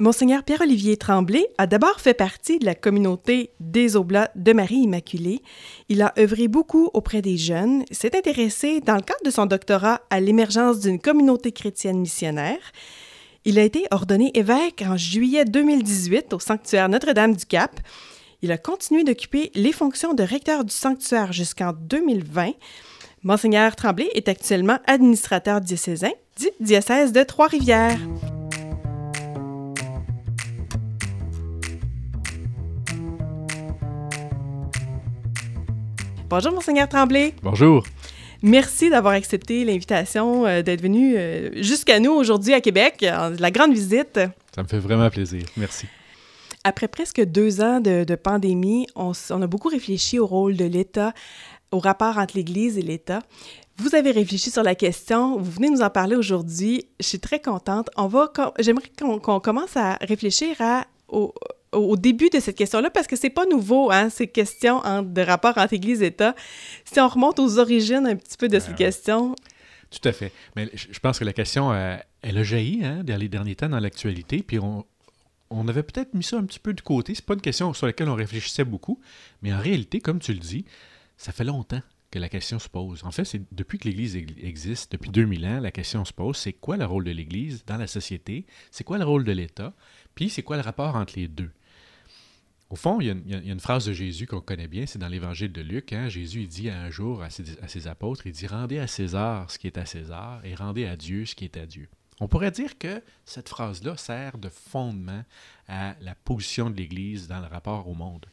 Monseigneur Pierre-Olivier Tremblay a d'abord fait partie de la communauté des Oblats de Marie Immaculée. Il a œuvré beaucoup auprès des jeunes, s'est intéressé dans le cadre de son doctorat à l'émergence d'une communauté chrétienne missionnaire. Il a été ordonné évêque en juillet 2018 au sanctuaire Notre-Dame du Cap. Il a continué d'occuper les fonctions de recteur du sanctuaire jusqu'en 2020. Monseigneur Tremblay est actuellement administrateur diocésain du diocèse de Trois-Rivières. Bonjour, Monseigneur Tremblay. Bonjour. Merci d'avoir accepté l'invitation euh, d'être venu euh, jusqu'à nous aujourd'hui à Québec, la grande visite. Ça me fait vraiment plaisir. Merci. Après presque deux ans de, pandémie, on, a beaucoup réfléchi au rôle de l'État, au rapport entre l'Église et l'État. Vous avez réfléchi sur la question, vous venez nous en parler aujourd'hui. Je suis très contente. On va, j'aimerais qu'on commence à réfléchir à, au, au début de cette question-là, parce que c'est pas nouveau, hein, ces questions de rapport entre Église et État. Si on remonte aux origines un petit peu de cette question. Tout à fait. Mais je pense que la question, euh, elle a jailli hein, dans les derniers temps dans l'actualité, puis on, on avait peut-être mis ça un petit peu de côté. C'est pas une question sur laquelle on réfléchissait beaucoup, mais en réalité, comme tu le dis, ça fait longtemps que la question se pose. En fait, c'est depuis que l'Église existe, depuis 2000 ans, la question se pose, c'est quoi le rôle de l'Église dans la société? C'est quoi le rôle de l'État? Puis c'est quoi le rapport entre les deux? Au fond, il y, a, une phrase de Jésus qu'on connaît bien, c'est dans l'évangile de Luc. Hein. Jésus il dit un jour à ses, apôtres, il dit Rendez à César ce qui est à César et rendez à Dieu ce qui est à Dieu. On pourrait dire que cette phrase-là sert de fondement à la position de l'Église dans le rapport au monde.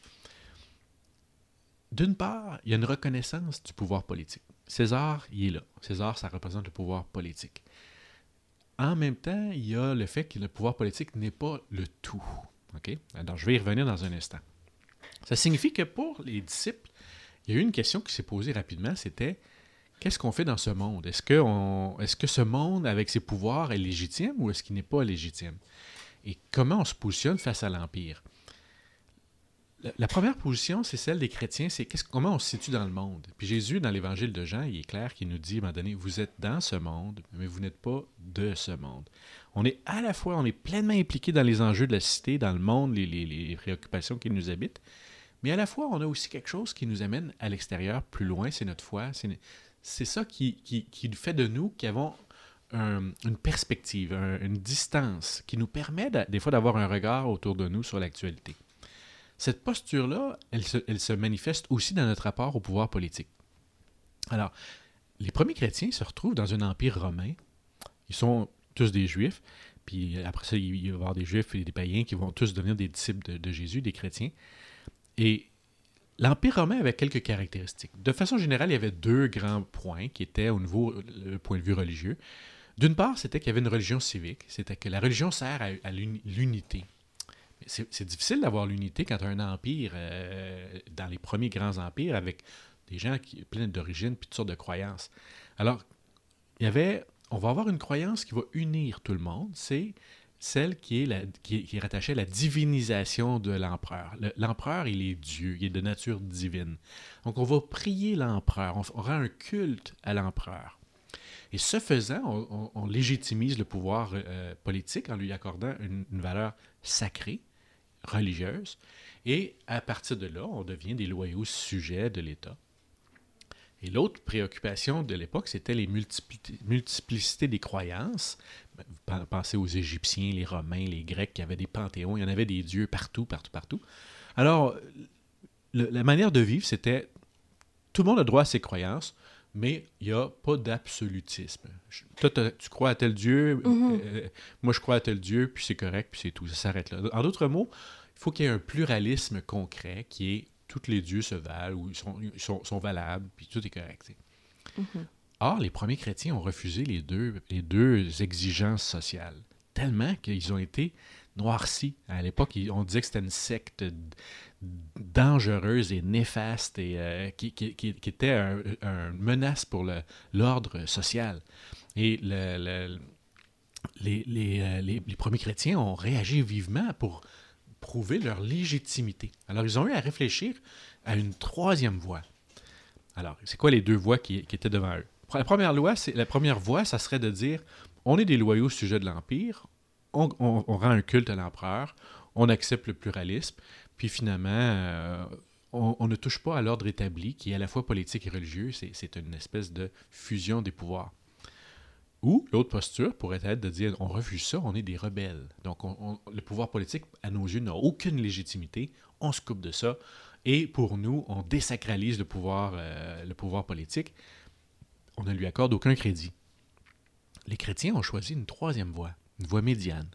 D'une part, il y a une reconnaissance du pouvoir politique. César, il est là. César, ça représente le pouvoir politique. En même temps, il y a le fait que le pouvoir politique n'est pas le tout. Alors, je vais y revenir dans un instant. Ça signifie que pour les disciples, il y a eu une question qui s'est posée rapidement, c'était qu'est-ce qu'on fait dans ce monde? Est-ce que, est que ce monde, avec ses pouvoirs, est légitime ou est-ce qu'il n'est pas légitime? Et comment on se positionne face à l'Empire? La, première position, c'est celle des chrétiens, c'est comment on se situe dans le monde? Puis Jésus, dans l'évangile de Jean, il est clair qu'il nous dit à un moment donné, vous êtes dans ce monde, mais vous n'êtes pas de ce monde on est à la fois, on est pleinement impliqué dans les enjeux de la cité, dans le monde, les, préoccupations qui nous habitent, mais à la fois, on a aussi quelque chose qui nous amène à l'extérieur, plus loin, c'est notre foi. C'est ça qui, qui, fait de nous qui avons une perspective, une distance, qui nous permet des fois d'avoir un regard autour de nous sur l'actualité. Cette posture-là, elle se, elle se manifeste aussi dans notre rapport au pouvoir politique. Alors, les premiers chrétiens se retrouvent dans un empire romain. Ils sont tous des juifs. Puis après ça, il va y avoir des juifs et des païens qui vont tous devenir des disciples de, Jésus, des chrétiens. Et l'Empire romain avait quelques caractéristiques. De façon générale, il y avait deux grands points qui étaient au niveau le point de vue religieux. D'une part, c'était qu'il y avait une religion civique, c'était que la religion sert à, l'unité. C'est difficile d'avoir l'unité quand un empire, euh, dans les premiers grands empires, avec des gens pleins d'origine puis toutes sortes de croyances. Alors, il y avait on va avoir une croyance qui va unir tout le monde, c'est celle qui est, qui, rattachée à la divinisation de l'empereur. L'empereur, il est Dieu, il est de nature divine. Donc on va prier l'empereur, on, aura un culte à l'empereur. Et ce faisant, on, légitimise le pouvoir euh, politique en lui accordant une, valeur sacrée, religieuse, et à partir de là, on devient des loyaux sujets de l'État. Et l'autre préoccupation de l'époque, c'était les multiplicités des croyances. Pensez aux Égyptiens, les Romains, les Grecs qui avaient des panthéons. Il y en avait des dieux partout, partout, partout. Alors, la manière de vivre, c'était tout le monde a droit à ses croyances, mais il n'y a pas d'absolutisme. Toi, tu crois à tel Dieu, mm-hmm. euh, moi je crois à tel Dieu, puis c'est correct, puis c'est tout. Ça s'arrête là. En d'autres mots, il faut qu'il y ait un pluralisme concret qui est tous les dieux se valent ou ils sont, sont, valables, puis tout est correct. Mm-hmm. Or, les premiers chrétiens ont refusé les deux, les deux exigences sociales, tellement qu'ils ont été noircis. À l'époque, on disait que c'était une secte dangereuse et néfaste et euh, qui, qui, qui, était une menace pour l'ordre social. Et le, les, les, euh, les, les, premiers chrétiens ont réagi vivement pour prouver leur légitimité. Alors, ils ont eu à réfléchir à une troisième voie. Alors, c'est quoi les deux voies qui, étaient devant eux? La première, loi, c'est, la première voie, ça serait de dire on est des loyaux sujets de l'Empire, on, rend un culte à l'empereur, on accepte le pluralisme, puis finalement, euh, on, ne touche pas à l'ordre établi, qui est à la fois politique et religieux. C'est une espèce de fusion des pouvoirs. Ou l'autre posture pourrait être de dire on refuse ça, on est des rebelles. Donc le pouvoir politique, à nos yeux, n'a aucune légitimité. On se coupe de ça. Et pour nous, on désacralise le pouvoir, euh, le pouvoir politique. On ne lui accorde aucun crédit. Les chrétiens ont choisi une troisième voie, une voie médiane,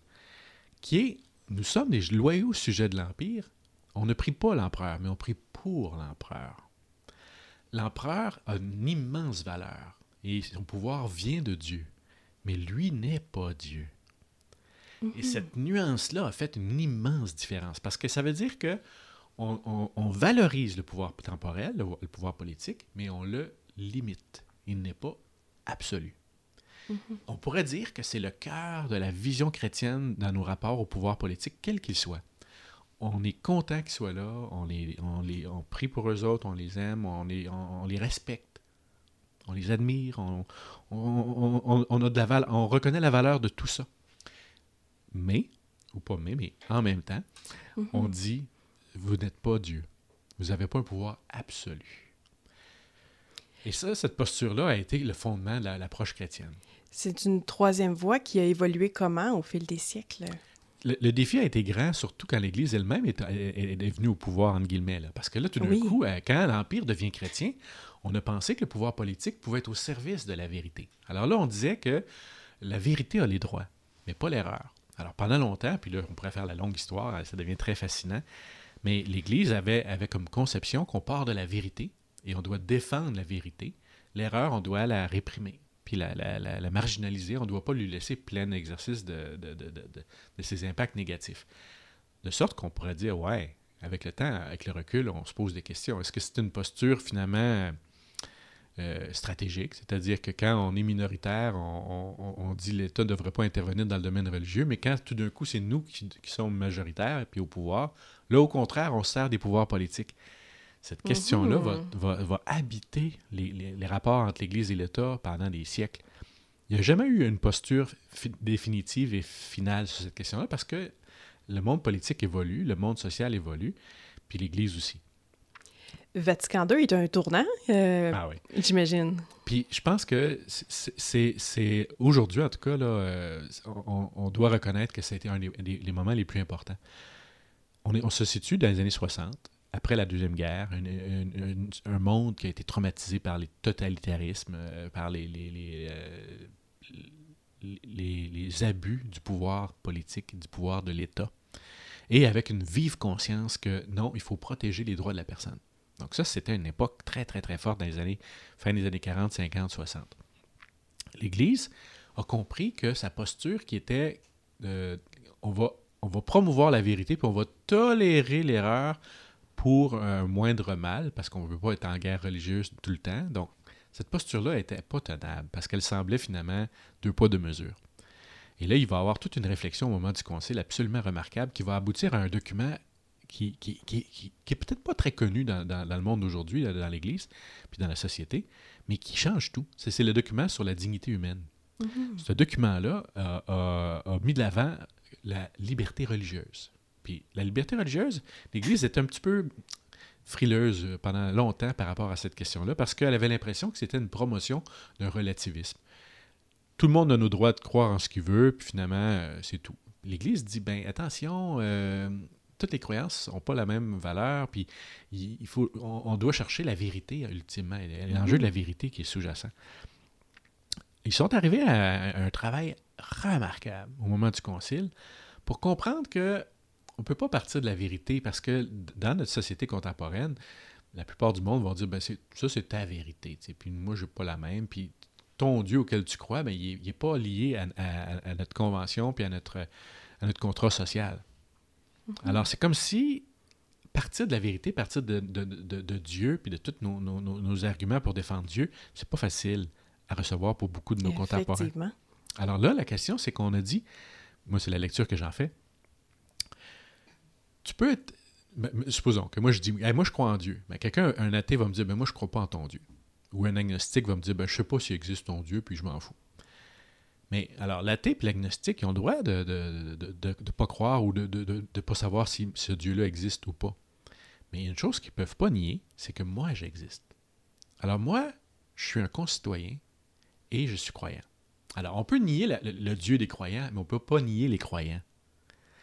qui est nous sommes des loyaux sujets de l'Empire. On ne prie pas l'empereur, mais on prie pour l'empereur. L'empereur a une immense valeur et son pouvoir vient de Dieu, mais lui n'est pas Dieu. Et cette nuance-là a fait une immense différence parce que ça veut dire que on, valorise le pouvoir temporel, le, pouvoir politique, mais on le limite. Il n'est pas absolu. Mhm. On pourrait dire que c'est le cœur de la vision chrétienne dans nos rapports au pouvoir politique, quel qu'il soit. On est content qu'ils soient là, on, les, on, les, on prie pour eux autres, on les aime, on les, on, les respecte, on les admire, on, on, a de la on reconnaît la valeur de tout ça. Mais, ou pas mais, mais en même temps, mhm. on dit vous n'êtes pas Dieu. Vous n'avez pas un pouvoir absolu. Et ça, cette posture-là a été le fondement de l'approche chrétienne. C'est une troisième voie qui a évolué comment au fil des siècles? Le, défi a été grand, surtout quand l'Église elle-même est, est, venue au pouvoir, entre guillemets. Parce que là, tout d'un coup, euh, quand l'Empire devient chrétien, on a pensé que le pouvoir politique pouvait être au service de la vérité. Alors là, on disait que la vérité a les droits, mais pas l'erreur. Alors pendant longtemps, puis là, on pourrait faire la longue histoire, ça devient très fascinant, mais l'Église avait, avait comme conception qu'on part de la vérité et on doit défendre la vérité. L'erreur, on doit la réprimer, puis la, la, marginaliser. On ne doit pas lui laisser plein exercice de, de, ses impacts négatifs. De sorte qu'on pourrait dire, ouais, avec le temps, avec le recul, on se pose des questions. Est-ce que c'est une posture finalement euh, stratégique, c'est-à-dire que quand on est minoritaire, on, on, dit l'État ne devrait pas intervenir dans le domaine religieux, mais quand tout d'un coup c'est nous qui, qui, sommes majoritaires et puis au pouvoir, là au contraire, on sert des pouvoirs politiques. Cette question-là va, va, va, habiter les, les, rapports entre l'Église et l'État pendant des siècles. Il n'y a jamais eu une posture définitive et finale sur cette question-là parce que le monde politique évolue, le monde social évolue, puis l'Église aussi. Vatican II est un tournant, euh, ah oui. j'imagine. Puis je pense que c'est aujourd'hui, en tout cas, là, euh, on, doit reconnaître que c'était un des, moments les plus importants. On, est, on se situe dans les années 60, après la Deuxième Guerre, un, monde qui a été traumatisé par les totalitarismes, euh, par les, les, les, les, abus du pouvoir politique, du pouvoir de l'État, et avec une vive conscience que non, il faut protéger les droits de la personne. Donc ça, c'était une époque très, très, très forte dans les années, fin des années 40, 50, 60. L'Église a compris que sa posture qui était euh, on, va, promouvoir la vérité, puis on va tolérer l'erreur pour un moindre mal, parce qu'on ne veut pas être en guerre religieuse tout le temps. Donc, cette posture-là n'était pas tenable, parce qu'elle semblait finalement deux poids, deux mesures. Et là, il va y avoir toute une réflexion au moment du concile absolument remarquable qui va aboutir à un document qui, qui, qui, qui est peut-être pas très connu dans, dans, le monde d'aujourd'hui, dans l'Église, puis dans la société, mais qui change tout. C'est le document sur la dignité humaine. Mm-hmm. Ce document-là a, mis de l'avant la liberté religieuse. Puis la liberté religieuse, l'Église est un petit peu frileuse pendant longtemps par rapport à cette question-là, parce qu'elle avait l'impression que c'était une promotion d'un relativisme. Tout le monde a nos droits de croire en ce qu'il veut, puis finalement, euh, c'est tout. L'Église dit, ben attention, euh, toutes les croyances n'ont pas la même valeur, puis il, faut, on, doit chercher la vérité ultimement, l'enjeu de la vérité qui est sous-jacent. Ils sont arrivés à un travail remarquable au moment du concile pour comprendre que on ne peut pas partir de la vérité parce que dans notre société contemporaine, la plupart du monde vont dire ben ça c'est ta vérité, puis moi je n'ai pas la même, puis ton Dieu auquel tu crois, ben, il n'est pas lié à, notre convention puis à notre, à notre contrat social. Alors, c'est comme si partir de la vérité, partir de, Dieu, puis de tous nos, arguments pour défendre Dieu, c'est pas facile à recevoir pour beaucoup de nos contemporains. Alors là, la question, c'est qu'on a dit, moi, c'est la lecture que j'en fais. Tu peux être. Ben, supposons que moi, je dis, moi, je crois en Dieu. Mais quelqu'un, un athée, va me dire, ben, moi, je crois pas en ton Dieu. Ou un agnostique va me dire, ben, je sais pas s'il existe ton Dieu, puis je m'en fous. Mais alors, l'athée et l'agnostique, ils ont le droit de ne de, de, de, pas croire ou de ne pas savoir si ce Dieu-là existe ou pas. Mais il y a une chose qu'ils ne peuvent pas nier, c'est que moi, j'existe. Alors moi, je suis un concitoyen et je suis croyant. Alors, on peut nier le, le, Dieu des croyants, mais on ne peut pas nier les croyants.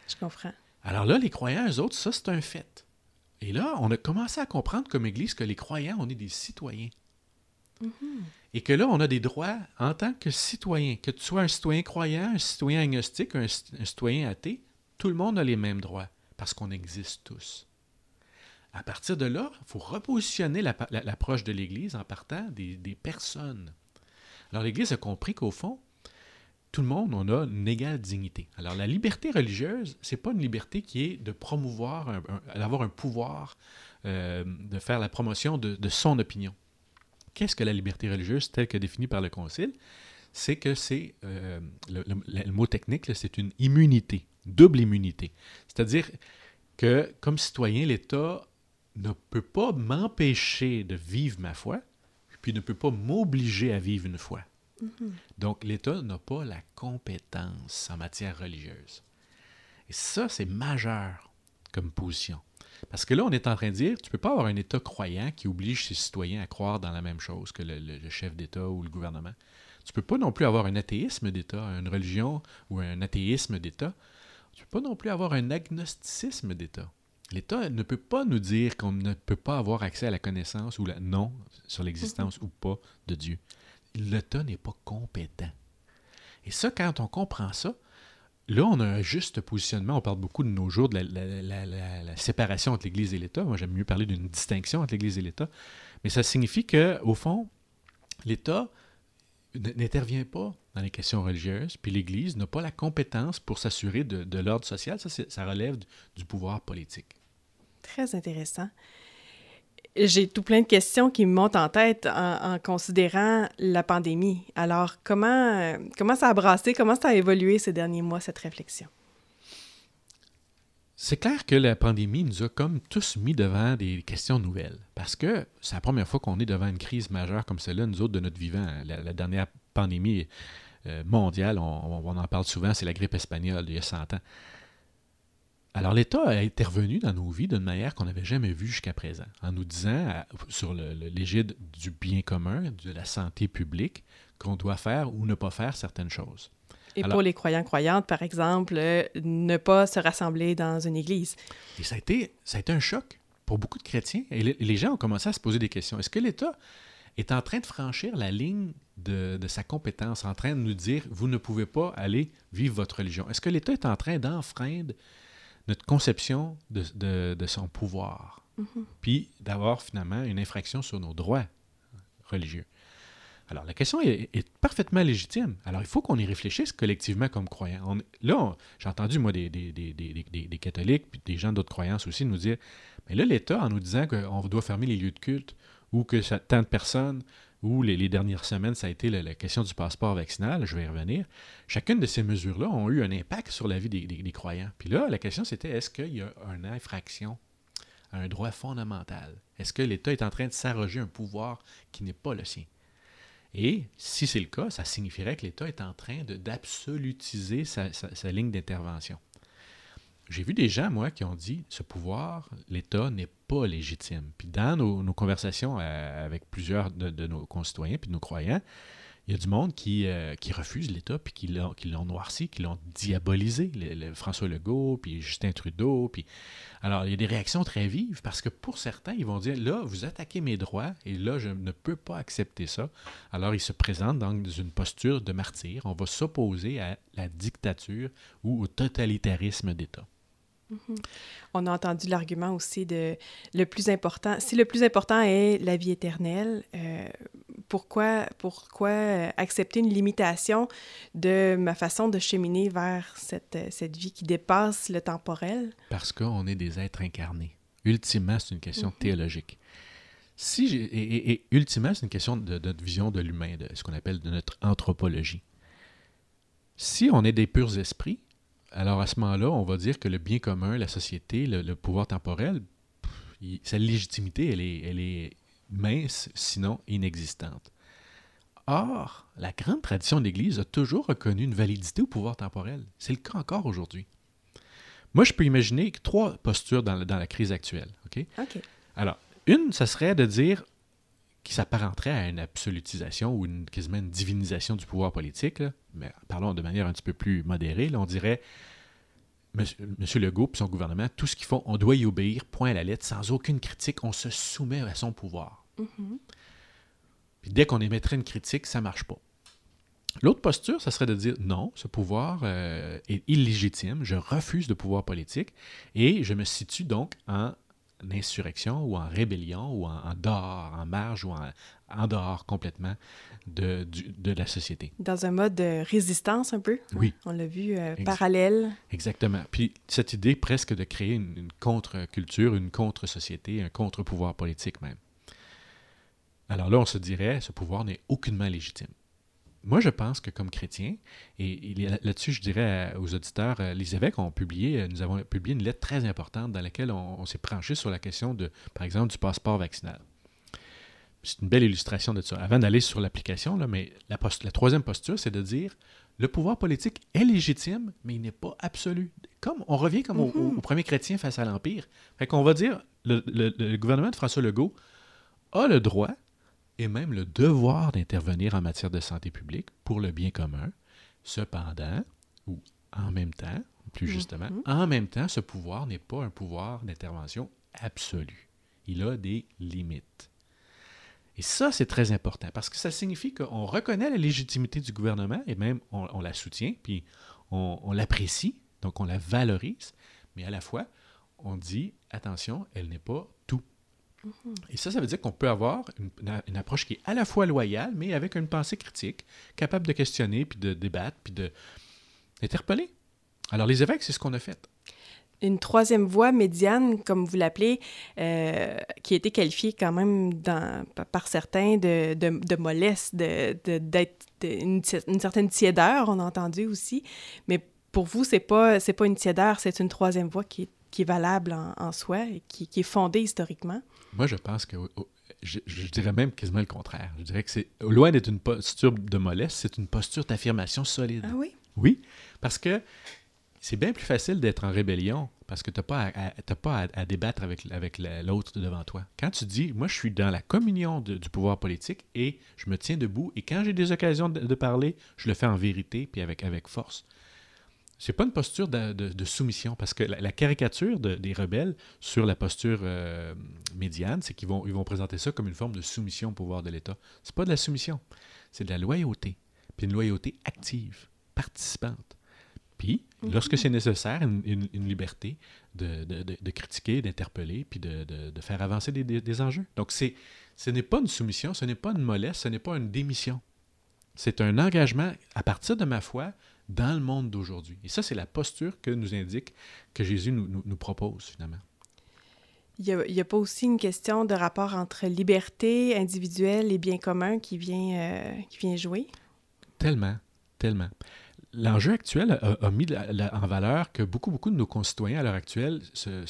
Je comprends. Alors là, les croyants, eux autres, ça, c'est un fait. Et là, on a commencé à comprendre comme Église que les croyants, on est des citoyens. Mm-hmm. Et que là, on a des droits en tant que citoyen. Que tu sois un citoyen croyant, un citoyen agnostique, un, citoyen athée, tout le monde a les mêmes droits parce qu'on existe tous. À partir de là, il faut repositionner l'approche de l'Église en partant des, personnes. Alors l'Église a compris qu'au fond, tout le monde, on a une égale dignité. Alors la liberté religieuse, c'est pas une liberté qui est de promouvoir, d'avoir un pouvoir, euh, de faire la promotion de son opinion. Qu'est-ce que la liberté religieuse telle que définie par le Concile? C'est que c'est, euh, le, mot technique, c'est une immunité, double immunité. C'est-à-dire que comme citoyen, l'État ne peut pas m'empêcher de vivre ma foi, puis ne peut pas m'obliger à vivre une foi. Mm-hmm. Donc l'État n'a pas la compétence en matière religieuse. Et ça, c'est majeur comme position. Parce que là, on est en train de dire, tu ne peux pas avoir un État croyant qui oblige ses citoyens à croire dans la même chose que le, chef d'État ou le gouvernement. Tu ne peux pas non plus avoir un athéisme d'État, une religion ou un athéisme d'État. Tu ne peux pas non plus avoir un agnosticisme d'État. L'État ne peut pas nous dire qu'on ne peut pas avoir accès à la connaissance ou la non sur l'existence mhm. ou pas de Dieu. L'État n'est pas compétent. Et ça, quand on comprend ça, Là, on a un juste positionnement. On parle beaucoup de nos jours de la, séparation entre l'Église et l'État. Moi, j'aime mieux parler d'une distinction entre l'Église et l'État. Mais ça signifie qu'au fond, l'État n'intervient pas dans les questions religieuses, puis l'Église n'a pas la compétence pour s'assurer de, l'ordre social. Ça, ça relève du pouvoir politique. Très intéressant. J'ai tout plein de questions qui me montent en tête en, considérant la pandémie. Alors, comment, comment ça a brassé, comment ça a évolué ces derniers mois, cette réflexion? C'est clair que la pandémie nous a comme tous mis devant des questions nouvelles. Parce que c'est la première fois qu'on est devant une crise majeure comme celle-là, nous autres, de notre vivant. La, dernière pandémie euh, mondiale, on, on, en parle souvent, c'est la grippe espagnole il y a 100 ans. Alors l'État a intervenu dans nos vies d'une manière qu'on n'avait jamais vue jusqu'à présent, en nous disant, sur l'égide du bien commun, de la santé publique, qu'on doit faire ou ne pas faire certaines choses. Et pour les croyants-croyantes, par exemple, euh, ne pas se rassembler dans une église. Et ça a été, ça a été un choc pour beaucoup de chrétiens. Et les gens ont commencé à se poser des questions. Est-ce que l'État est en train de franchir la ligne de, de, sa compétence, en train de nous dire, vous ne pouvez pas aller vivre votre religion? Est-ce que l'État est en train d'enfreindre notre conception de, de, son pouvoir, mm-hmm. puis d'avoir finalement une infraction sur nos droits religieux. Alors, la question est, parfaitement légitime. Alors, il faut qu'on y réfléchisse collectivement comme croyants. là, j'ai entendu, moi, des, des, des, des, catholiques, puis des gens d'autres croyances aussi, nous dire, mais là, l'État, en nous disant qu'on doit fermer les lieux de culte, ou que tant de personnes où les, dernières semaines, ça a été la, question du passeport vaccinal, je vais y revenir, chacune de ces mesures-là ont eu un impact sur la vie des, croyants. Puis là, la question c'était est-ce qu'il y a une infraction à un droit fondamental? Est-ce que l'État est en train de s'arroger un pouvoir qui n'est pas le sien? Et si c'est le cas, ça signifierait que l'État est en train d'absolutiser sa, ligne d'intervention. J'ai vu des gens, moi, qui ont dit ce pouvoir, l'État n'est pas légitime. Puis dans nos, conversations euh, avec plusieurs de, nos concitoyens puis de nos croyants, il y a du monde qui, euh, qui refuse l'État puis qui l'ont noirci, qui l'ont diabolisé. François Legault, puis Justin Trudeau. Puis... Alors, il y a des réactions très vives parce que pour certains, ils vont dire là, vous attaquez mes droits et là, je ne peux pas accepter ça. Alors, ils se présentent dans une posture de martyr. On va s'opposer à la dictature ou au totalitarisme d'État. Mhm. On a entendu l'argument aussi de le plus important. Si le plus important est la vie éternelle, euh, pourquoi, pourquoi accepter une limitation de ma façon de cheminer vers cette, cette vie qui dépasse le temporel? Parce qu'on est des êtres incarnés. Ultimement, c'est une question mhm. théologique. Si et, et, ultimement, c'est une question de, de, notre vision de l'humain, de ce qu'on appelle de notre anthropologie. Si on est des purs esprits, alors à ce moment-là, on va dire que le bien commun, la société, le, pouvoir temporel, sa légitimité, elle est, elle est mince, sinon inexistante. Or, la grande tradition de l'Église a toujours reconnu une validité au pouvoir temporel. C'est le cas encore aujourd'hui. Moi, je peux imaginer trois postures dans, la crise actuelle. OK? Alors, une, ça serait de dire qui s'apparenterait à une absolutisation ou une, quasiment une divinisation du pouvoir politique, mais parlons de manière un petit peu plus modérée, on dirait M. Legault et son gouvernement, tout ce qu'ils font, on doit y obéir, point à la lettre, sans aucune critique, on se soumet à son pouvoir. Mm-hmm. Puis dès qu'on émettrait une critique, ça ne marche pas. L'autre posture, ça serait de dire non, ce pouvoir euh, est illégitime, je refuse de pouvoir politique et je me situe donc en insurrection ou en rébellion ou en, dehors, en marge ou en, dehors complètement de, de, la société. Dans un mode de résistance un peu? Oui. On l'a vu euh, parallèle. Exactement. Puis cette idée presque de créer une, une contre-culture, une contre-société, un contre-pouvoir politique même. Alors là, on se dirait, ce pouvoir n'est aucunement légitime. Moi, je pense que comme chrétien, et, là-dessus, je dirais aux auditeurs, euh, les évêques ont publié, euh, nous avons publié une lettre très importante dans laquelle on, s'est penché sur la question de, par exemple, du passeport vaccinal. C'est une belle illustration de ça. Avant d'aller sur l'application, mais la, la troisième posture, c'est de dire le pouvoir politique est légitime, mais il n'est pas absolu. Comme on revient comme au, mm-hmm. premier chrétien face à l'Empire. Fait qu'on va dire le, le gouvernement de François Legault a le droit et même le devoir d'intervenir en matière de santé publique pour le bien commun. Cependant, ou en même temps, plus mhm. justement, en même temps, ce pouvoir n'est pas un pouvoir d'intervention absolu. Il a des limites. Et ça, c'est très important parce que ça signifie qu'on reconnaît la légitimité du gouvernement et même on, la soutient, puis on, on l'apprécie, donc on la valorise, mais à la fois, on dit, attention, elle n'est pas Et ça, ça veut dire qu'on peut avoir une, approche qui est à la fois loyale, mais avec une pensée critique, capable de questionner, puis de débattre, puis d'interpeller. Alors, les évêques, c'est ce qu'on a fait. Une troisième voie médiane, comme vous l'appelez, euh, qui a été qualifiée quand même par certains de, de, de mollesse, d'être une, une, certaine tiédeur, on a entendu aussi. Mais pour vous, c'est pas, pas une tiédeur, c'est une troisième voie qui est qui est valable en, soi et qui, est fondé historiquement? Moi, je pense que je, dirais même quasiment le contraire. Je dirais que c'est loin d'être une posture de mollesse, c'est une posture d'affirmation solide. Ah oui? Oui, parce que c'est bien plus facile d'être en rébellion parce que tu n'as pas, à, pas à, débattre avec, avec l'autre devant toi. Quand tu dis, moi, je suis dans la communion du pouvoir politique et je me tiens debout et quand j'ai des occasions de, de, parler, je le fais en vérité puis avec, avec force. C'est pas une posture de, soumission, parce que la, caricature des rebelles sur la posture euh, médiane, c'est qu'ils vont, ils vont présenter ça comme une forme de soumission au pouvoir de l'État. C'est pas de la soumission, c'est de la loyauté, puis une loyauté active, participante. Puis, mhm. lorsque c'est nécessaire, une, liberté de, critiquer, d'interpeller, puis de, faire avancer des, des enjeux. Donc, c'est, ce n'est pas une soumission, ce n'est pas une mollesse, ce n'est pas une démission. C'est un engagement à partir de ma foi dans le monde d'aujourd'hui. Et ça, c'est la posture que nous indique, que Jésus nous, nous, propose finalement. Il n'y a, pas aussi une question de rapport entre liberté individuelle et bien commun qui vient, euh, qui vient jouer? Tellement, tellement. L'enjeu actuel a, mis en valeur que beaucoup, beaucoup de nos concitoyens à l'heure actuelle se,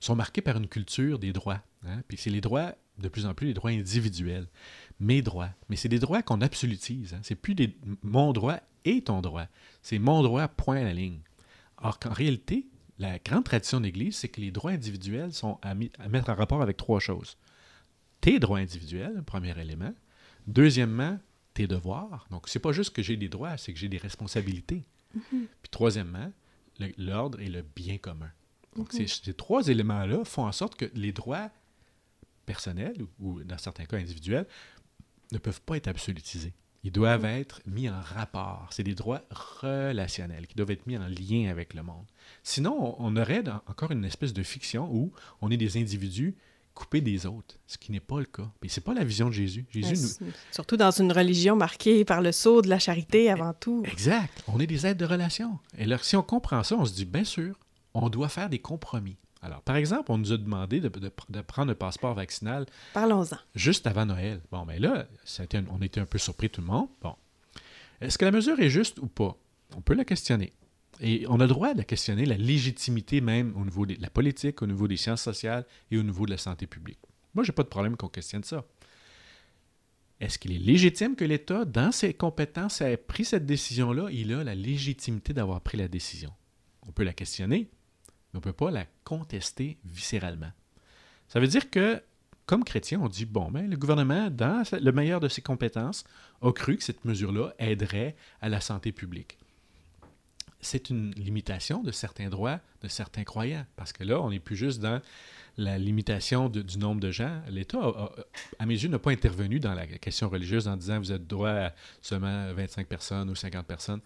sont marqués par une culture des droits. Hein. Puis c'est les droits, de plus en plus, les droits individuels. Mes droits. Mais c'est des droits qu'on absolutise. Hein. C'est plus des mon droit et ton droit. C'est mon droit, point à la ligne. Or qu'en réalité, la grande tradition de l'Église, c'est que les droits individuels sont à, mettre en rapport avec trois choses. Tes droits individuels, premier élément. Deuxièmement, tes devoirs. Donc, c'est pas juste que j'ai des droits, c'est que j'ai des responsabilités. Mm-hmm. Puis troisièmement, l'ordre et le bien commun. Donc, mm-hmm. ces, trois éléments-là font en sorte que les droits personnels, ou, ou dans certains cas individuels, ne peuvent pas être absolutisés. Ils doivent être mis en rapport. C'est des droits relationnels qui doivent être mis en lien avec le monde. Sinon, on aurait encore une espèce de fiction où on est des individus coupés des autres, ce qui n'est pas le cas. Mais c'est pas la vision de Jésus. Jésus nous... Surtout dans une religion marquée par le sceau de la charité avant tout. Exact. On est des êtres de relation. Et alors, si on comprend ça, on se dit, bien sûr, on doit faire des compromis. Alors, par exemple, on nous a demandé de, prendre un passeport vaccinal. Parlons-en. Juste avant Noël. Bon, mais là, on était un peu surpris tout le monde. Bon. Est-ce que la mesure est juste ou pas? On peut la questionner. Et on a le droit de questionner la légitimité même au niveau de la politique, au niveau des sciences sociales et au niveau de la santé publique. Moi, j'ai pas de problème qu'on questionne ça. est-ce qu'il est légitime que l'État, dans ses compétences, ait pris cette décision-là? Il a la légitimité d'avoir pris la décision. On peut la questionner, on ne peut pas la contester viscéralement. Ça veut dire que, comme chrétien, on dit, bon, ben, le gouvernement, dans le meilleur de ses compétences, a cru que cette mesure-là aiderait à la santé publique. C'est une limitation de certains droits de certains croyants, parce que là, on n'est plus juste dans la limitation du nombre de gens. L'État, à mes yeux, n'a pas intervenu dans la question religieuse en disant vous êtes droit à seulement 25 personnes ou 50 personnes.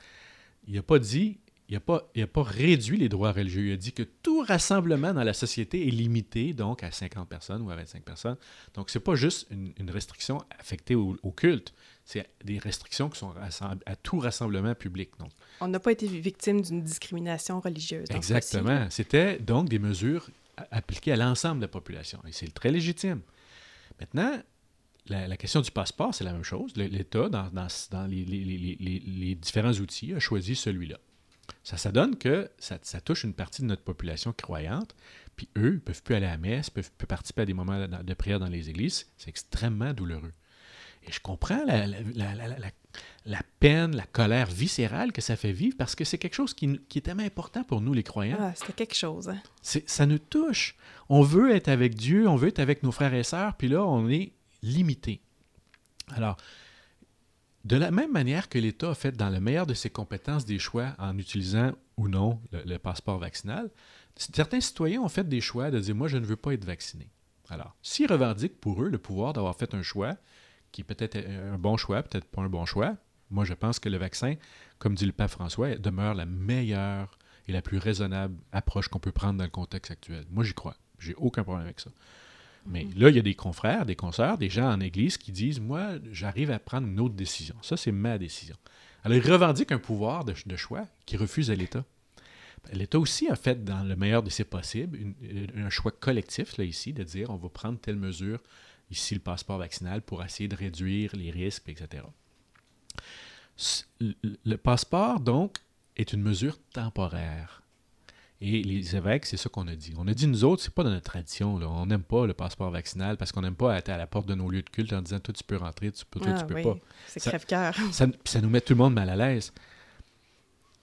Il n'a pas dit, il n'a pas, pas réduit les droits religieux. Il a dit que tout rassemblement dans la société est limité donc à 50 personnes ou à 25 personnes. Donc, ce n'est pas juste une, restriction affectée au, culte, c'est des restrictions qui sont à, tout rassemblement public. Donc. On n'a pas été victime d'une discrimination religieuse. Exactement. C'était donc des mesures appliqué à l'ensemble de la population. Et c'est très légitime. Maintenant, la, question du passeport, c'est la même chose. L'État, dans, dans, les, différents outils, a choisi celui-là. Ça, ça donne que ça, touche une partie de notre population croyante, puis eux, ils ne peuvent plus aller à la messe, peuvent plus participer à des moments de prière dans les églises. C'est extrêmement douloureux. Et je comprends la, la, peine, la colère viscérale que ça fait vivre parce que c'est quelque chose qui, est tellement important pour nous, les croyants. Ah, c'est quelque chose. Hein. Ça nous touche. On veut être avec Dieu, on veut être avec nos frères et sœurs, puis là, on est limité. Alors, de la même manière que l'État a fait dans le meilleur de ses compétences des choix en utilisant ou non le, passeport vaccinal, certains citoyens ont fait des choix de dire moi je ne veux pas être vacciné. Alors, s'ils revendiquent pour eux le pouvoir d'avoir fait un choix qui peut-être un bon choix, peut-être pas un bon choix. Moi, je pense que le vaccin, comme dit le pape François, demeure la meilleure et la plus raisonnable approche qu'on peut prendre dans le contexte actuel. Moi, j'y crois. J'ai aucun problème avec ça. Mais mhm. là, il y a des confrères, des consoeurs, des gens en Église qui disent Moi, j'arrive à prendre une autre décision. Ça, c'est ma décision. Alors, ils revendiquent un pouvoir de, choix qui refuse à l'État. L'État aussi a fait, dans le meilleur de ses possibles, un choix collectif, là, ici, de dire on va prendre telle mesure ici le passeport vaccinal, pour essayer de réduire les risques, etc. Le passeport, donc, est une mesure temporaire. Et les évêques, c'est ça qu'on a dit. On a dit, nous autres, c'est pas dans notre tradition. On n'aime pas le passeport vaccinal parce qu'on n'aime pas être à la porte de nos lieux de culte en disant, toi, tu peux rentrer, toi, tu ah peux pas. C'est crève-cœur. Ça, ça, nous met tout le monde mal à l'aise.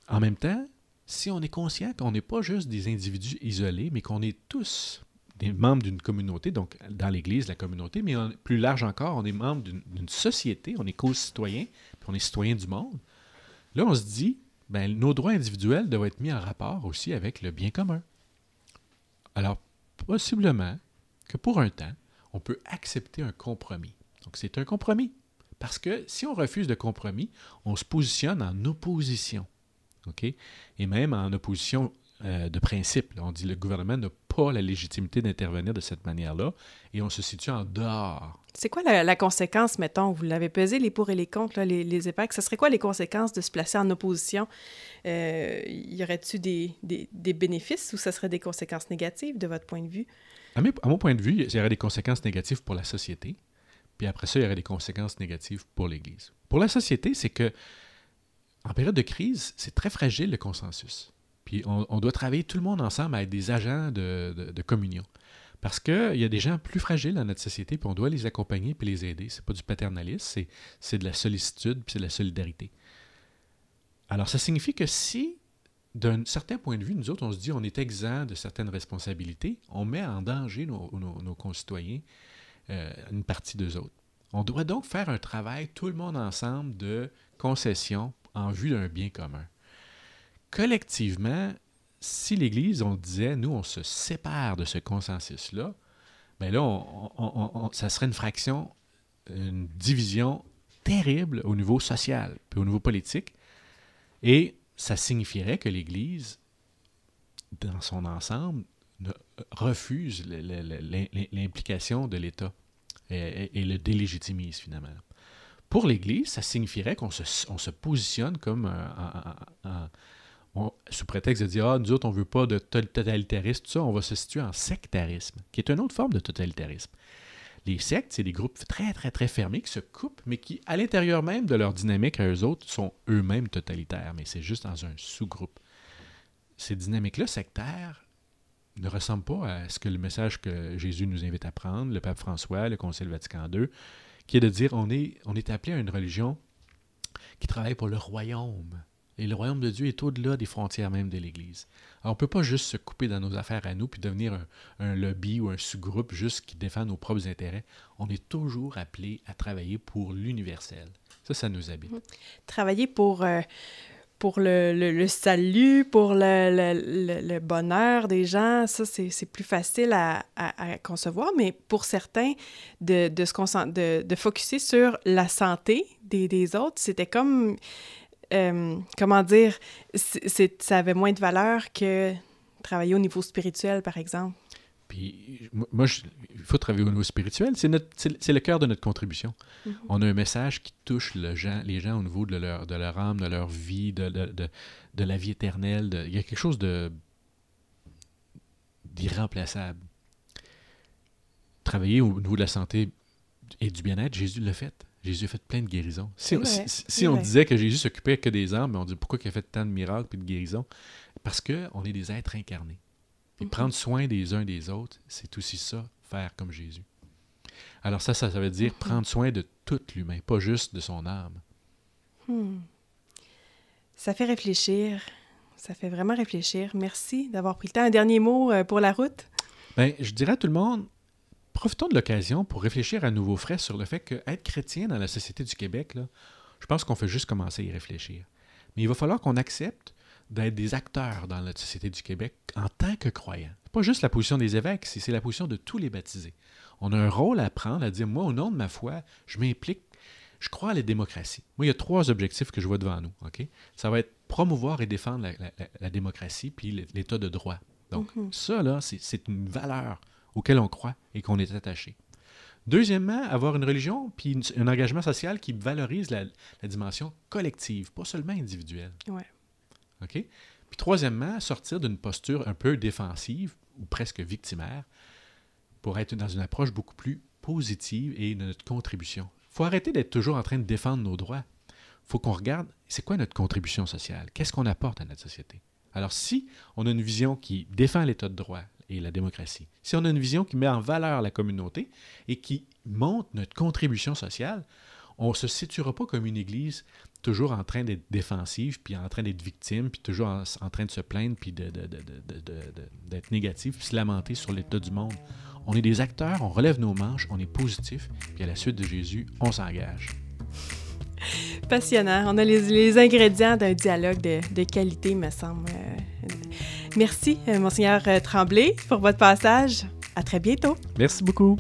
En même temps, si on est conscient qu'on n'est pas juste des individus isolés, mais qu'on est tous des membres d'une communauté, donc dans l'Église, la communauté, mais plus large encore, on est membre d'une société, on est co-citoyen, puis on est citoyen du monde. Là, on se dit, ben, nos droits individuels doivent être mis en rapport aussi avec le bien commun. Alors, possiblement que pour un temps, on peut accepter un compromis. Donc, c'est un compromis. Parce que si on refuse de compromis, on se positionne en opposition. Et même en opposition euh, de principe. On dit que le gouvernement n'a pas la légitimité d'intervenir de cette manière-là et on se situe en dehors. C'est quoi la, conséquence, mettons, vous l'avez pesé, les pour et les contre, les, les Ce serait quoi les conséquences de se placer en opposition? Euh, y aurait-il des, des, bénéfices ou ça serait des conséquences négatives de votre point de vue? À, à mon point de vue, il y aurait des conséquences négatives pour la société. Puis après ça, il y aurait des conséquences négatives pour l'Église. Pour la société, c'est que en période de crise, c'est très fragile le consensus. Puis on, doit travailler tout le monde ensemble à être des agents de, communion. Parce qu'il y a des gens plus fragiles dans notre société, puis on doit les accompagner puis les aider. C'est pas du paternalisme, c'est de la sollicitude puis c'est de la solidarité. Alors, ça signifie que si, d'un certain point de vue, nous autres, on se dit on est exempt de certaines responsabilités, on met en danger nos, concitoyens, euh, une partie d'eux autres. On doit donc faire un travail, tout le monde ensemble, de concession en vue d'un bien commun collectivement, si l'Église, on disait, nous, on se sépare de ce consensus-là, bien là, ça serait une fraction, une division terrible au niveau social, puis au niveau politique. Et ça signifierait que l'Église, dans son ensemble, refuse l'implication de l'État et, le délégitimise finalement. Pour l'Église, ça signifierait qu'on se, positionne comme un, sous prétexte de dire Ah, nous autres, on ne veut pas de totalitarisme, tout ça, on va se situer en sectarisme, qui est une autre forme de totalitarisme. Les sectes, c'est des groupes très, très, très fermés qui se coupent, mais qui, à l'intérieur même de leur dynamique à eux autres, sont eux-mêmes totalitaires, mais c'est juste dans un sous-groupe. Ces dynamiques-là sectaires ne ressemblent pas à ce que le message que Jésus nous invite à prendre, le pape François, le Concile Vatican II, qui est de dire on est, on est appelé à une religion qui travaille pour le royaume. Et le royaume de Dieu est au-delà des frontières même de l'Église. Alors, on ne peut pas juste se couper dans nos affaires à nous puis devenir un, lobby ou un sous-groupe juste qui défend nos propres intérêts. On est toujours appelé à travailler pour l'universel. Ça, ça nous habite. Travailler pour, euh, pour le, salut, pour le, bonheur des gens, ça, c'est plus facile à, concevoir, mais pour certains, de, de se concent- de, de focuser sur la santé des autres, c'était comme, euh, comment dire, c'est- ça avait moins de valeur que travailler au niveau spirituel, par exemple. Puis, moi- je- il faut travailler au niveau spirituel. C'est notre- c'est le- c'est le cœur de notre contribution. Mhm. On a un message qui touche le gens, les gens au niveau de leur, de leur âme, de leur vie, de, de, de- de la vie éternelle. il y a quelque chose de d'irremplaçable. Travailler au niveau de la santé et du bien-être, Jésus l'a fait. Jésus a fait plein de guérisons. Si, on- si- si disait que Jésus s'occupait que des âmes, on dit pourquoi il a fait tant de miracles et de guérisons? Parce qu'on est des êtres incarnés. Et Mhm. prendre soin des uns des autres, c'est aussi ça, faire comme Jésus. Alors ça, ça, ça veut dire Mhm. prendre soin de tout l'humain, pas juste de son âme. Hmm. Ça fait réfléchir. Ça fait vraiment réfléchir. Merci d'avoir pris le temps. Un dernier mot euh, pour la route? Ben, je dirais à tout le monde, profitons de l'occasion pour réfléchir à nouveau frais sur le fait qu'être chrétien dans la société du Québec, là, je pense qu'on fait juste commencer à y réfléchir. Mais il va falloir qu'on accepte d'être des acteurs dans la société du Québec en tant que croyants. C'est pas juste la position des évêques, c'est c'est la position de tous les baptisés. On a un rôle à prendre, à dire, moi, au nom de ma foi, je m'implique, je crois à la démocratie. Moi, il y a trois objectifs que je vois devant nous. ok? Ça va être promouvoir et défendre la, la- la- la démocratie puis l'état de droit. Donc, Mhm. ça, là, c'est une valeur auquel on croit et qu'on est attaché. Deuxièmement, avoir une religion puis un engagement social qui valorise la, la dimension collective, pas seulement individuelle. Ouais. OK? Puis troisièmement, sortir d'une posture un peu défensive ou presque victimaire pour être dans une approche beaucoup plus positive et de notre contribution. Il faut arrêter d'être toujours en train de défendre nos droits. Il faut qu'on regarde, c'est quoi notre contribution sociale? Qu'est-ce qu'on apporte à notre société? Alors, si on a une vision qui défend l'état de droit et la démocratie, si on a une vision qui met en valeur la communauté et qui montre notre contribution sociale, on ne se situera pas comme une Église toujours en train d'être défensive, puis en train d'être victime, puis toujours en, train de se plaindre, puis de- de- de- de- d'être négatif, puis se lamenter sur l'état du monde. On est des acteurs, on relève nos manches, on est positif, puis à la suite de Jésus, on s'engage. Passionnant. On a les, les ingrédients d'un dialogue de, de qualité, me semble. Euh, Merci, euh, Monseigneur euh, Tremblay, pour votre passage. À très bientôt. Merci beaucoup.